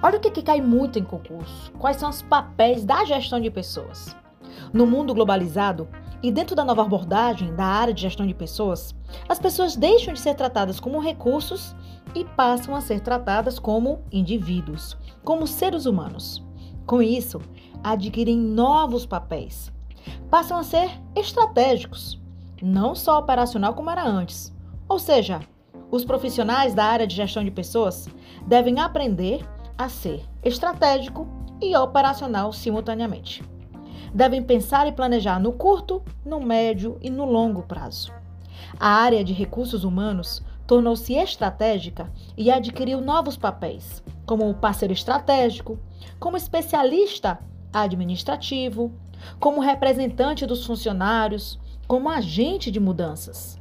Olha o que, que cai muito em concurso. Quais são os papéis da gestão de pessoas? No mundo globalizado e dentro da nova abordagem da área de gestão de pessoas, as pessoas deixam de ser tratadas como recursos e passam a ser tratadas como indivíduos, como seres humanos. Com isso, adquirem novos papéis. Passam a ser estratégicos, não só operacional como era antes. Ou seja, os profissionais da área de gestão de pessoas devem aprender a ser estratégico e operacional simultaneamente. Devem pensar e planejar no curto, no médio e no longo prazo. A área de recursos humanos tornou-se estratégica e adquiriu novos papéis, como parceiro estratégico, como especialista administrativo, como representante dos funcionários, como agente de mudanças.